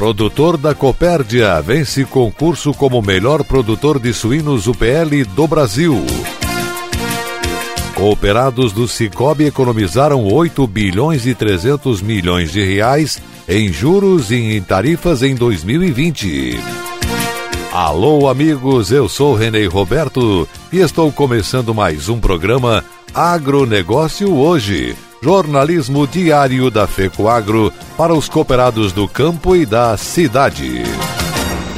Produtor da Copérdia vence concurso como melhor produtor de suínos UPL do Brasil. Cooperados do Cicobi economizaram 8 bilhões e 300 milhões de reais em juros e em tarifas em 2020. Alô, amigos, eu sou Renê Roberto e estou começando mais um programa Agronegócio Hoje jornalismo diário da FECOAGro para os cooperados do campo e da cidade.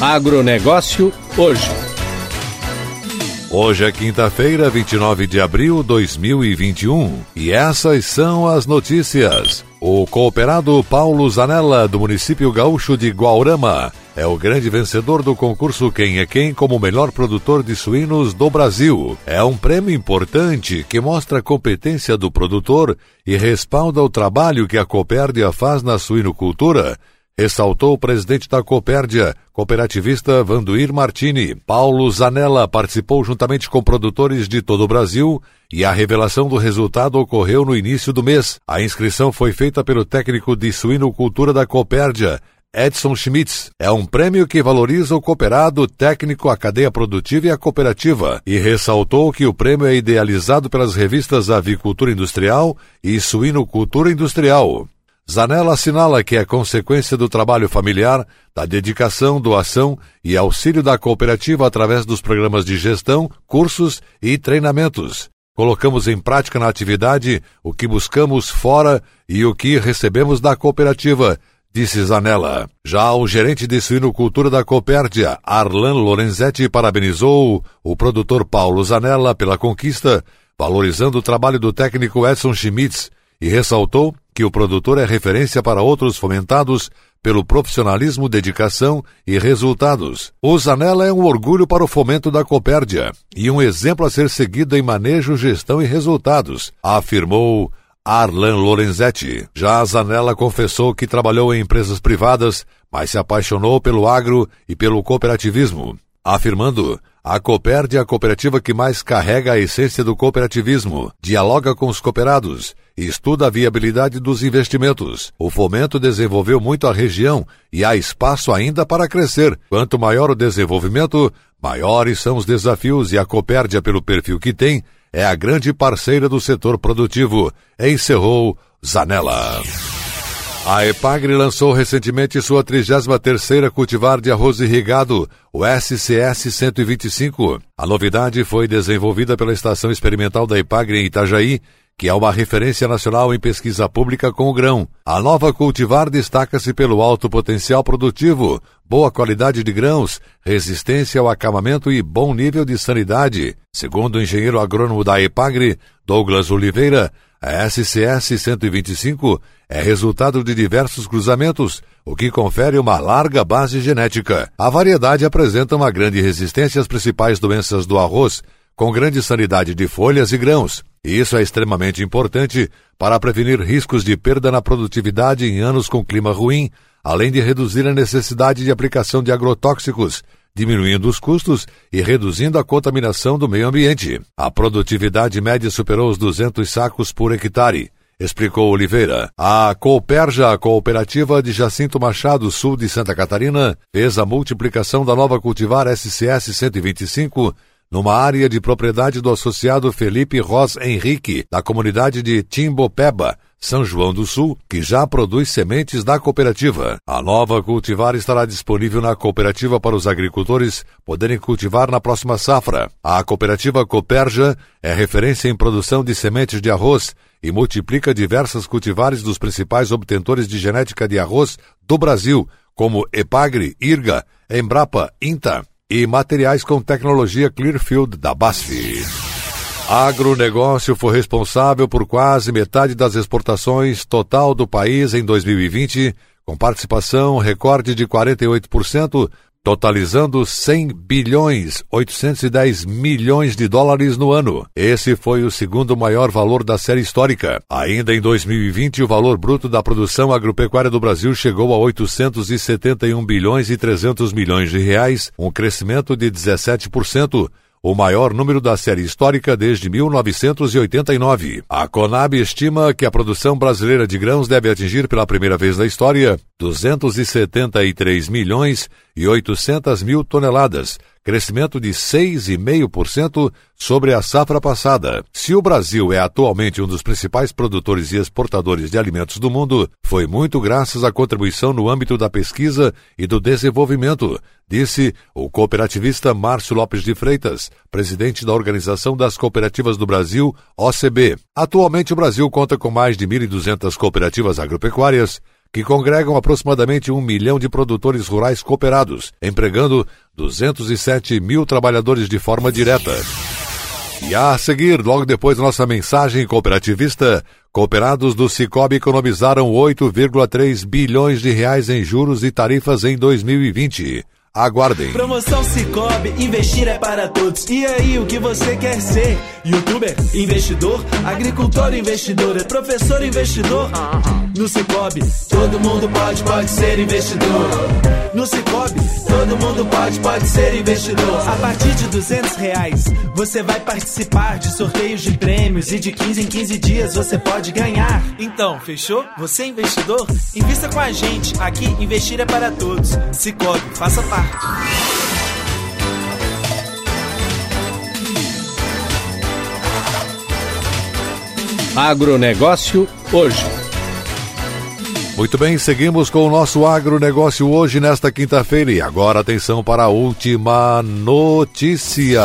Agronegócio hoje. Hoje é quinta-feira, 29 de abril de 2021, e essas são as notícias. O cooperado Paulo Zanella, do município gaúcho de Guaurama, é o grande vencedor do concurso Quem é Quem como melhor produtor de suínos do Brasil. É um prêmio importante que mostra a competência do produtor e respalda o trabalho que a Copérdia faz na suinocultura ressaltou o presidente da Copérdia, cooperativista Vanduir Martini. Paulo Zanella participou juntamente com produtores de todo o Brasil e a revelação do resultado ocorreu no início do mês. A inscrição foi feita pelo técnico de suinocultura da Copérdia, Edson Schmitz. É um prêmio que valoriza o cooperado, técnico, a cadeia produtiva e a cooperativa, e ressaltou que o prêmio é idealizado pelas revistas Avicultura Industrial e Suinocultura Industrial. Zanella assinala que é consequência do trabalho familiar, da dedicação, doação e auxílio da cooperativa através dos programas de gestão, cursos e treinamentos. Colocamos em prática na atividade o que buscamos fora e o que recebemos da cooperativa, disse Zanella. Já o gerente de suinocultura da Copérdia, Arlan Lorenzetti, parabenizou o produtor Paulo Zanella pela conquista, valorizando o trabalho do técnico Edson Schmitz e ressaltou que o produtor é referência para outros fomentados pelo profissionalismo, dedicação e resultados. O Zanella é um orgulho para o fomento da Copérdia e um exemplo a ser seguido em manejo, gestão e resultados, afirmou Arlan Lorenzetti. Já a Zanella confessou que trabalhou em empresas privadas, mas se apaixonou pelo agro e pelo cooperativismo, afirmando a Copérdia é a cooperativa que mais carrega a essência do cooperativismo, dialoga com os cooperados estuda a viabilidade dos investimentos. O fomento desenvolveu muito a região e há espaço ainda para crescer. Quanto maior o desenvolvimento, maiores são os desafios e a Copérdia, pelo perfil que tem, é a grande parceira do setor produtivo, encerrou Zanella. A Epagre lançou recentemente sua 33ª cultivar de arroz irrigado, o SCS 125. A novidade foi desenvolvida pela Estação Experimental da Epagre em Itajaí que é uma referência nacional em pesquisa pública com o grão. A nova cultivar destaca-se pelo alto potencial produtivo, boa qualidade de grãos, resistência ao acamamento e bom nível de sanidade. Segundo o engenheiro agrônomo da Epagre, Douglas Oliveira, a SCS 125 é resultado de diversos cruzamentos, o que confere uma larga base genética. A variedade apresenta uma grande resistência às principais doenças do arroz, com grande sanidade de folhas e grãos. Isso é extremamente importante para prevenir riscos de perda na produtividade em anos com clima ruim, além de reduzir a necessidade de aplicação de agrotóxicos, diminuindo os custos e reduzindo a contaminação do meio ambiente. A produtividade média superou os 200 sacos por hectare explicou Oliveira. A Cooperja, a cooperativa de Jacinto Machado, sul de Santa Catarina, fez a multiplicação da nova cultivar SCS 125 numa área de propriedade do associado Felipe Ros Henrique, da comunidade de Timbopeba, São João do Sul, que já produz sementes da cooperativa. A nova cultivar estará disponível na cooperativa para os agricultores poderem cultivar na próxima safra. A cooperativa Cooperja é referência em produção de sementes de arroz e multiplica diversas cultivares dos principais obtentores de genética de arroz do Brasil, como Epagre, Irga, Embrapa, Inta e materiais com tecnologia Clearfield da BASF. Agronegócio foi responsável por quase metade das exportações total do país em 2020, com participação recorde de 48%, totalizando 100 bilhões 810 milhões de dólares no ano. Esse foi o segundo maior valor da série histórica. Ainda em 2020, o valor bruto da produção agropecuária do Brasil chegou a 871 bilhões e 300 milhões de reais, um crescimento de 17% o maior número da série histórica desde 1989. A Conab estima que a produção brasileira de grãos deve atingir pela primeira vez na história 273 milhões e 800 mil toneladas, crescimento de 6,5% sobre a safra passada. Se o Brasil é atualmente um dos principais produtores e exportadores de alimentos do mundo, foi muito graças à contribuição no âmbito da pesquisa e do desenvolvimento, disse o cooperativista Márcio Lopes de Freitas, presidente da Organização das Cooperativas do Brasil, OCB. Atualmente o Brasil conta com mais de 1.200 cooperativas agropecuárias, que congregam aproximadamente um milhão de produtores rurais cooperados, empregando 207 mil trabalhadores de forma direta. E a seguir, logo depois da nossa mensagem cooperativista, cooperados do Cicobi economizaram 8,3 bilhões de reais em juros e tarifas em 2020. Aguardem. Promoção Cicobi, investir é para todos. E aí, o que você quer ser? Youtuber, investidor, agricultor, investidor, professor, investidor? No Cicobi, todo mundo pode, pode ser investidor. No Cicobi, todo mundo pode, pode ser investidor. A partir de 200 reais, você vai participar de sorteios de prêmios e de 15 em 15 dias você pode ganhar. Então, fechou? Você é investidor? Invista com a gente. Aqui, investir é para todos. Cicobi, faça parte. Agronegócio hoje. Muito bem, seguimos com o nosso agronegócio hoje, nesta quinta-feira. E agora atenção para a última notícia.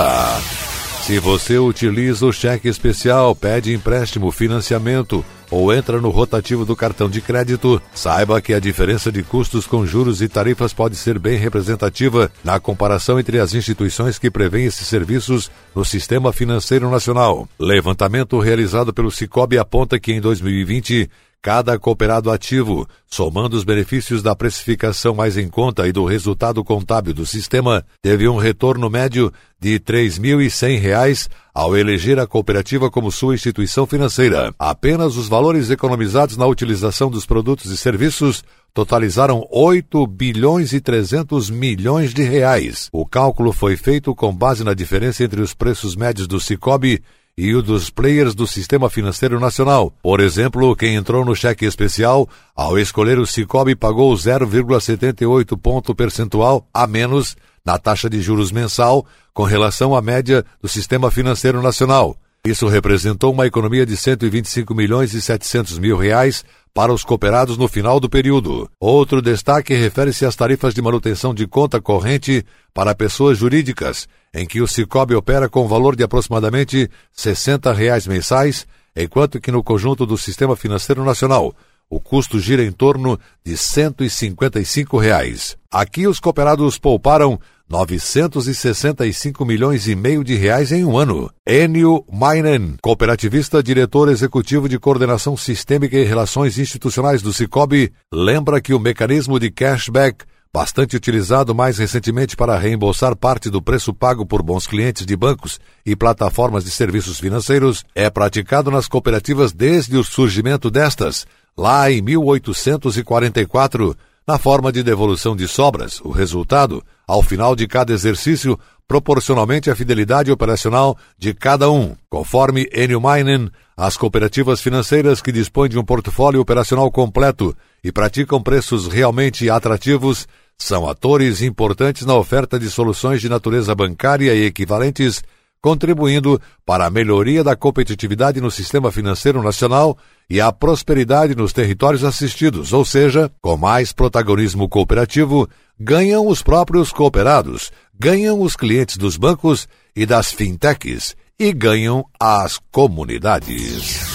Se você utiliza o cheque especial, pede empréstimo, financiamento ou entra no rotativo do cartão de crédito, saiba que a diferença de custos com juros e tarifas pode ser bem representativa na comparação entre as instituições que prevêem esses serviços no sistema financeiro nacional. Levantamento realizado pelo Cicobi aponta que em 2020 Cada cooperado ativo, somando os benefícios da precificação mais em conta e do resultado contábil do sistema, teve um retorno médio de R$ 3.100 ao eleger a cooperativa como sua instituição financeira. Apenas os valores economizados na utilização dos produtos e serviços totalizaram 8 bilhões e 300 milhões de reais. O cálculo foi feito com base na diferença entre os preços médios do Cicobi e o dos players do Sistema Financeiro Nacional. Por exemplo, quem entrou no cheque especial, ao escolher o Cicobi, pagou 0,78 ponto percentual a menos na taxa de juros mensal com relação à média do Sistema Financeiro Nacional. Isso representou uma economia de 125 milhões e 700 mil reais para os cooperados no final do período. Outro destaque refere-se às tarifas de manutenção de conta corrente para pessoas jurídicas, em que o Cicobi opera com valor de aproximadamente 60 reais mensais, enquanto que no conjunto do Sistema Financeiro Nacional o custo gira em torno de 155 reais. Aqui os cooperados pouparam 965 milhões e meio de reais em um ano. Enio Mainen, cooperativista, diretor executivo de coordenação sistêmica e relações institucionais do Cicobi, lembra que o mecanismo de cashback bastante utilizado mais recentemente para reembolsar parte do preço pago por bons clientes de bancos e plataformas de serviços financeiros, é praticado nas cooperativas desde o surgimento destas, lá em 1844, na forma de devolução de sobras, o resultado, ao final de cada exercício, proporcionalmente à fidelidade operacional de cada um. Conforme Enio Mainen, as cooperativas financeiras que dispõem de um portfólio operacional completo e praticam preços realmente atrativos são atores importantes na oferta de soluções de natureza bancária e equivalentes contribuindo para a melhoria da competitividade no sistema financeiro nacional e a prosperidade nos territórios assistidos, ou seja, com mais protagonismo cooperativo, ganham os próprios cooperados, ganham os clientes dos bancos e das fintechs e ganham as comunidades.